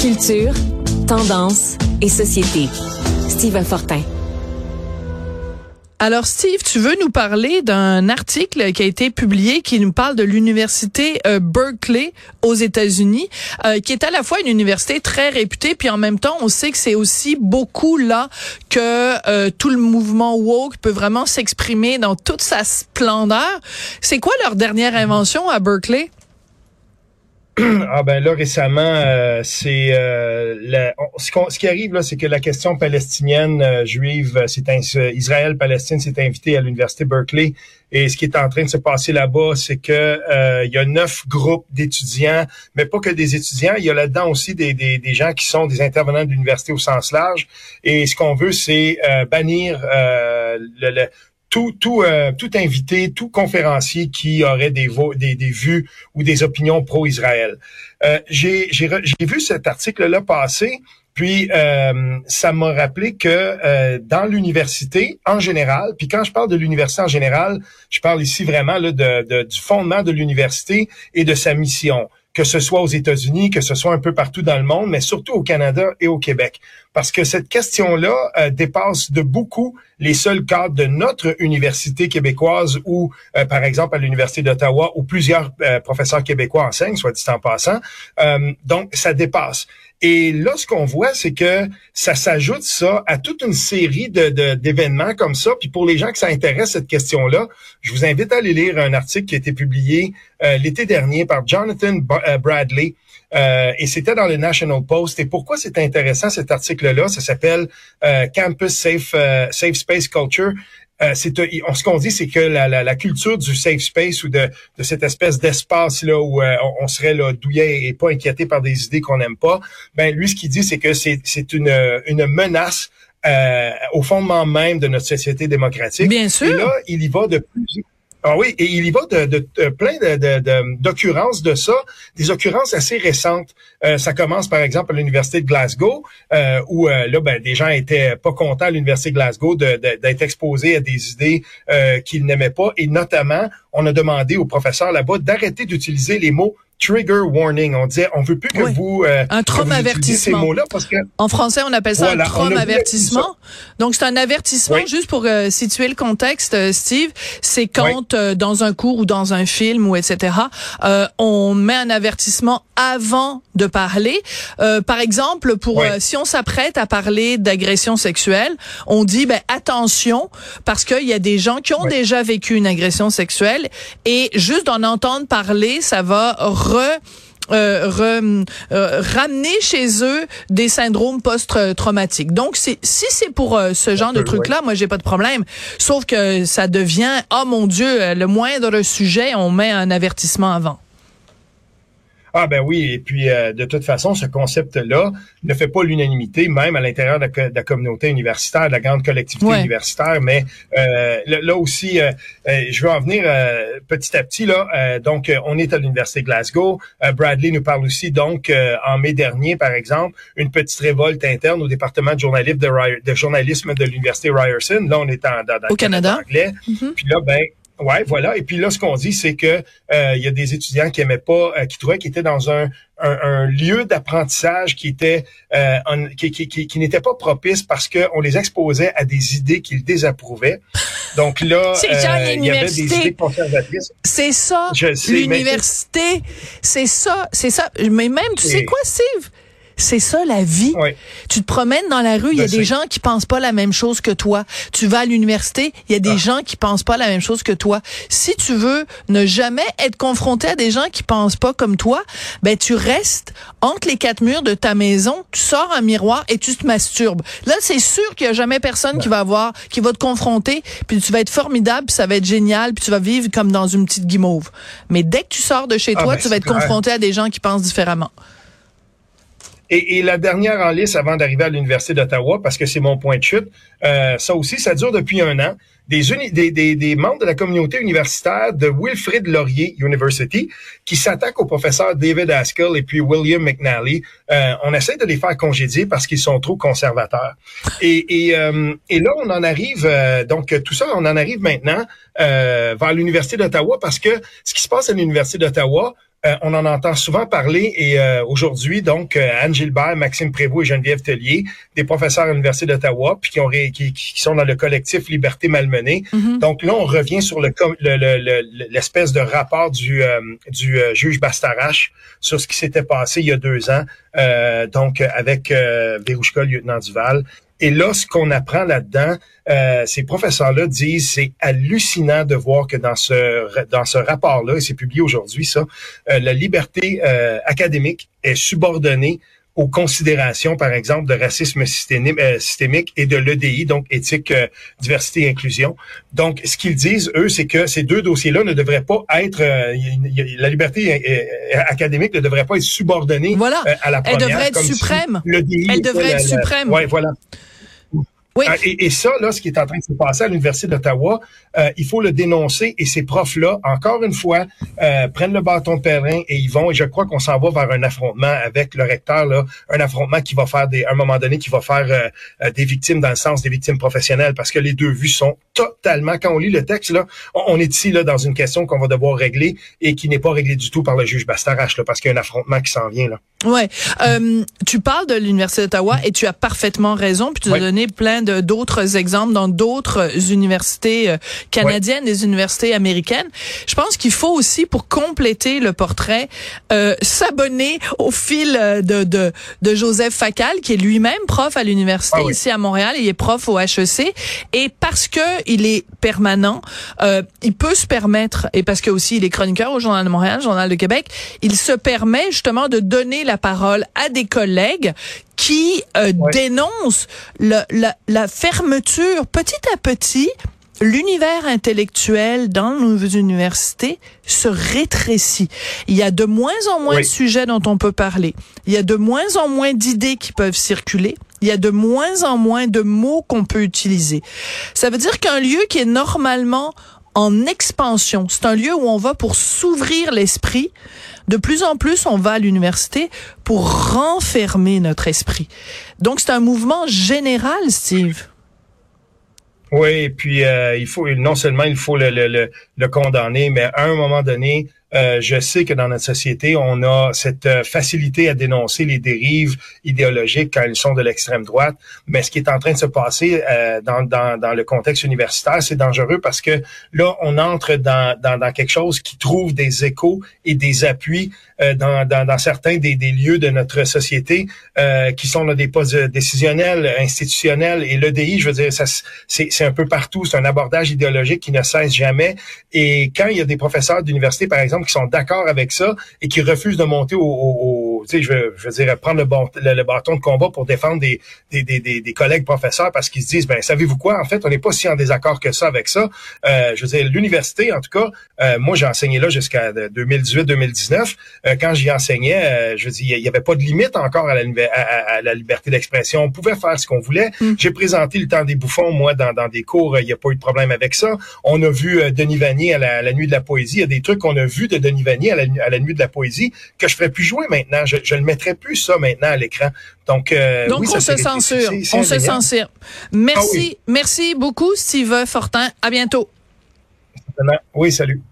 Culture, tendance et société. Steve Fortin. Alors Steve, tu veux nous parler d'un article qui a été publié qui nous parle de l'université euh, Berkeley aux États-Unis, euh, qui est à la fois une université très réputée, puis en même temps, on sait que c'est aussi beaucoup là que euh, tout le mouvement woke peut vraiment s'exprimer dans toute sa splendeur. C'est quoi leur dernière invention à Berkeley? Ah ben là récemment, euh, c'est euh, ce, qui arrive là, c'est que la question palestinienne euh, juive, c'est Israël-Palestine s'est invité à l'université Berkeley et ce qui est en train de se passer là-bas, c'est que il y a neuf groupes d'étudiants, mais pas que des étudiants, il y a là-dedans aussi des, des, des, gens qui sont des intervenants de l'université au sens large. Et ce qu'on veut, c'est bannir le, le tout, tout, euh, tout invité, tout conférencier qui aurait des, vues ou des opinions pro-Israël. Euh, J'ai vu cet article-là passer, puis euh, ça m'a rappelé que dans l'université en général, puis quand je parle de l'université en général, je parle ici vraiment de, du fondement de l'université et de sa mission que ce soit aux États-Unis, que ce soit un peu partout dans le monde, mais surtout au Canada et au Québec. Parce que cette question-là euh, dépasse de beaucoup les seuls cadres de notre université québécoise ou, euh, par exemple, à l'Université d'Ottawa, où plusieurs euh, professeurs québécois enseignent, soit dit en passant. donc, ça dépasse. Et là, ce qu'on voit, c'est que ça s'ajoute ça à toute une série de, d'événements comme ça. Puis pour les gens que ça intéresse cette question-là, je vous invite à aller lire un article qui a été publié euh, l'été dernier par Jonathan euh, Bradley. Euh, et c'était dans le National Post. Et pourquoi c'est intéressant cet article-là? Ça s'appelle Campus Safe Safe Space Culture. Euh, c'est ce qu'on dit, c'est que la, la, la, culture du safe space ou de, de cette espèce d'espace là où euh, on, serait là douillet et pas inquiété par des idées qu'on n'aime pas. Ben lui, ce qu'il dit, c'est que c'est c'est une une menace euh, au fondement même de notre société démocratique. Bien sûr. Et là, il y va de plus ah oui, et il y va de, de, plein d'occurrences de, ça, des occurrences assez récentes. Euh, ça commence par exemple à l'université de Glasgow, euh, où euh, là, ben, des gens étaient pas contents à l'université de Glasgow d'être exposés à des idées qu'ils n'aimaient pas, et notamment, on a demandé aux professeurs là-bas d'arrêter d'utiliser les mots trigger warning. On disait, on veut plus que vous euh, un trauma avertissement. parce que en français, on appelle ça un trauma avertissement. Donc c'est un avertissement juste pour euh, situer le contexte, euh, Steve. C'est quand euh, dans un cours ou dans un film ou etc. on met un avertissement avant de parler. par exemple, pour si on s'apprête à parler d'agression sexuelle, on dit ben attention parce qu'il y a des gens qui ont déjà vécu une agression sexuelle et juste d'en entendre parler, ça va euh, euh, ramener chez eux des syndromes post-traumatiques. Donc, si c'est pour euh, ce genre de truc-là, moi, j'ai pas de problème. Sauf que ça devient, oh mon Dieu, le moindre sujet, on met un avertissement avant. Ah ben oui, et puis euh, de toute façon, ce concept-là ne fait pas l'unanimité, même à l'intérieur de, la communauté universitaire, de la grande collectivité universitaire. Mais euh, là, aussi, euh, je veux en venir petit à petit. Là, donc, on est à l'université Glasgow. Bradley nous parle aussi, donc, en mai dernier, par exemple, une petite révolte interne au département de journalisme de, de journalisme de l'université Ryerson. Là, on est en, dans, au Canada. anglais. Mm-hmm. Puis là, ben Ouais, voilà. Et puis là, ce qu'on dit, c'est que euh, il y a des étudiants qui aimaient pas, euh, qui trouvaient qu'ils étaient dans un, un, lieu d'apprentissage qui était euh, qui, qui, qui, n'était pas propice parce qu'on les exposait à des idées qu'ils désapprouvaient. Donc là, il y avait des idées conservatrices. C'est ça, l'université. C'est ça, c'est ça. Mais même, tu sais quoi, Steve? C'est ça la vie. Tu te promènes dans la rue, il y a ben, des gens qui pensent pas la même chose que toi. Tu vas à l'université, il y a des ah. gens qui pensent pas la même chose que toi. Si tu veux ne jamais être confronté à des gens qui pensent pas comme toi, ben tu restes entre les quatre murs de ta maison, tu sors un miroir et tu te masturbes. Là, c'est sûr qu'il y a jamais personne qui va voir, qui va te confronter, puis tu vas être formidable, puis ça va être génial, puis tu vas vivre comme dans une petite guimauve. Mais dès que tu sors de chez ah, toi, ben, tu vas être confronté à des gens qui pensent différemment. Et, et, la dernière en liste avant d'arriver à l'Université d'Ottawa, parce que c'est mon point de chute, euh, ça aussi, ça dure depuis un an. Des, des, des, des, membres de la communauté universitaire de Wilfrid Laurier University qui s'attaquent au professeur David Haskell et puis William McNally. Euh, on essaie de les faire congédier parce qu'ils sont trop conservateurs. Et, et, euh, et là, on en arrive, euh, donc tout ça, on en arrive maintenant euh, vers l'Université d'Ottawa parce que ce qui se passe à l'Université d'Ottawa, euh, on en entend souvent parler et euh, aujourd'hui, donc, euh, Anne Gilbert, Maxime Prévost et Geneviève Tellier, des professeurs à l'Université d'Ottawa, puis qui, ont qui, sont dans le collectif Liberté Malmenée. Mm-hmm. Donc là, on revient sur le l'espèce de rapport du, du juge Bastarache sur ce qui s'était passé il y a deux ans, donc avec euh, Verouchka, lieutenant Duval. Et là, ce qu'on apprend là-dedans, euh, ces professeurs-là disent c'est hallucinant de voir que dans ce dans ce rapport-là, et c'est publié aujourd'hui, ça, euh, la liberté euh, académique est subordonnée aux considérations, par exemple, de racisme systémique et de l'EDI, donc éthique, diversité et inclusion. Donc, ce qu'ils disent, eux, c'est que ces deux dossiers-là ne devraient pas être, la liberté académique ne devrait pas être subordonnée à la première. Elle devrait être suprême. Elle devrait être suprême. Ouais, voilà. Oui. Euh, et, ça, là, ce qui est en train de se passer à l'Université d'Ottawa, euh, il faut le dénoncer. Et ces profs-là, encore une fois, euh, prennent le bâton de pèlerin et ils vont. Et je crois qu'on s'en va vers un affrontement avec le recteur, un affrontement qui va faire des, à un moment donné, qui va faire des victimes dans le sens des victimes professionnelles, parce que les deux vues sont totalement. Quand on lit le texte, là, on, est ici là dans une question qu'on va devoir régler et qui n'est pas réglée du tout par le juge Bastarache, là, parce qu'il y a un affrontement qui s'en vient là. Ouais. tu parles de l'Université d'Ottawa et tu as parfaitement raison. Puis tu as donné plein d'autres exemples dans d'autres universités euh, canadiennes, des universités américaines. Je pense qu'il faut aussi, pour compléter le portrait, euh, s'abonner au fil euh, de, de, de, Joseph Facal, qui est lui-même prof à l'université ah ici à Montréal. Il est prof au HEC. Et parce que il est permanent, euh, il peut se permettre, et parce que aussi il est chroniqueur au Journal de Montréal, Journal de Québec, il se permet justement de donner la parole à des collègues qui euh, dénonce la, la, fermeture petit à petit. L'univers intellectuel dans nos universités se rétrécit. Il y a de moins en moins de sujets dont on peut parler. Il y a de moins en moins d'idées qui peuvent circuler. Il y a de moins en moins de mots qu'on peut utiliser. Ça veut dire qu'un lieu qui est normalement en expansion, c'est un lieu où on va pour s'ouvrir l'esprit, de plus en plus, on va à l'université pour renfermer notre esprit. Donc, c'est un mouvement général, Steve. Oui, et puis euh, il faut non seulement il faut le, le, le, condamner, mais à un moment donné, euh, je sais que dans notre société, on a cette euh, facilité à dénoncer les dérives idéologiques quand elles sont de l'extrême droite. Mais ce qui est en train de se passer euh, dans, dans, dans, le contexte universitaire, c'est dangereux parce que là, on entre dans, dans, dans, quelque chose qui trouve des échos et des appuis dans, dans, certains des, des, lieux de notre société qui sont là, des postes décisionnels, institutionnels. Et l'EDI, je veux dire, ça, c'est, un peu partout. C'est un abordage idéologique qui ne cesse jamais. Et quand il y a des professeurs d'université, par exemple, qui sont d'accord avec ça et qui refusent de monter au, tu sais, je veux, je veux dire, prendre le, le, bâton de combat pour défendre des, des, des, des collègues professeurs parce qu'ils se disent, ben savez-vous quoi, en fait, on n'est pas si en désaccord que ça avec ça. Euh, je veux dire, l'université, en tout cas, euh, moi j'ai enseigné là jusqu'à 2018-2019. Euh, quand j'y enseignais, je veux dire, il n'y avait pas de limite encore à la, à, la liberté d'expression. On pouvait faire ce qu'on voulait. Mm. J'ai présenté le temps des bouffons, moi, dans, dans des cours, il n'y a pas eu de problème avec ça. On a vu Denis Vanier à la, à la nuit de la poésie. Il y a des trucs qu'on a vus de Denis Vanier à la, nuit de la poésie que je ferais plus jouer maintenant. Je, je ne mettrais plus ça maintenant à l'écran. Donc, euh, Donc on se censure. On se censure. Merci, ah merci beaucoup, Steve Fortin. À bientôt. Oui, salut.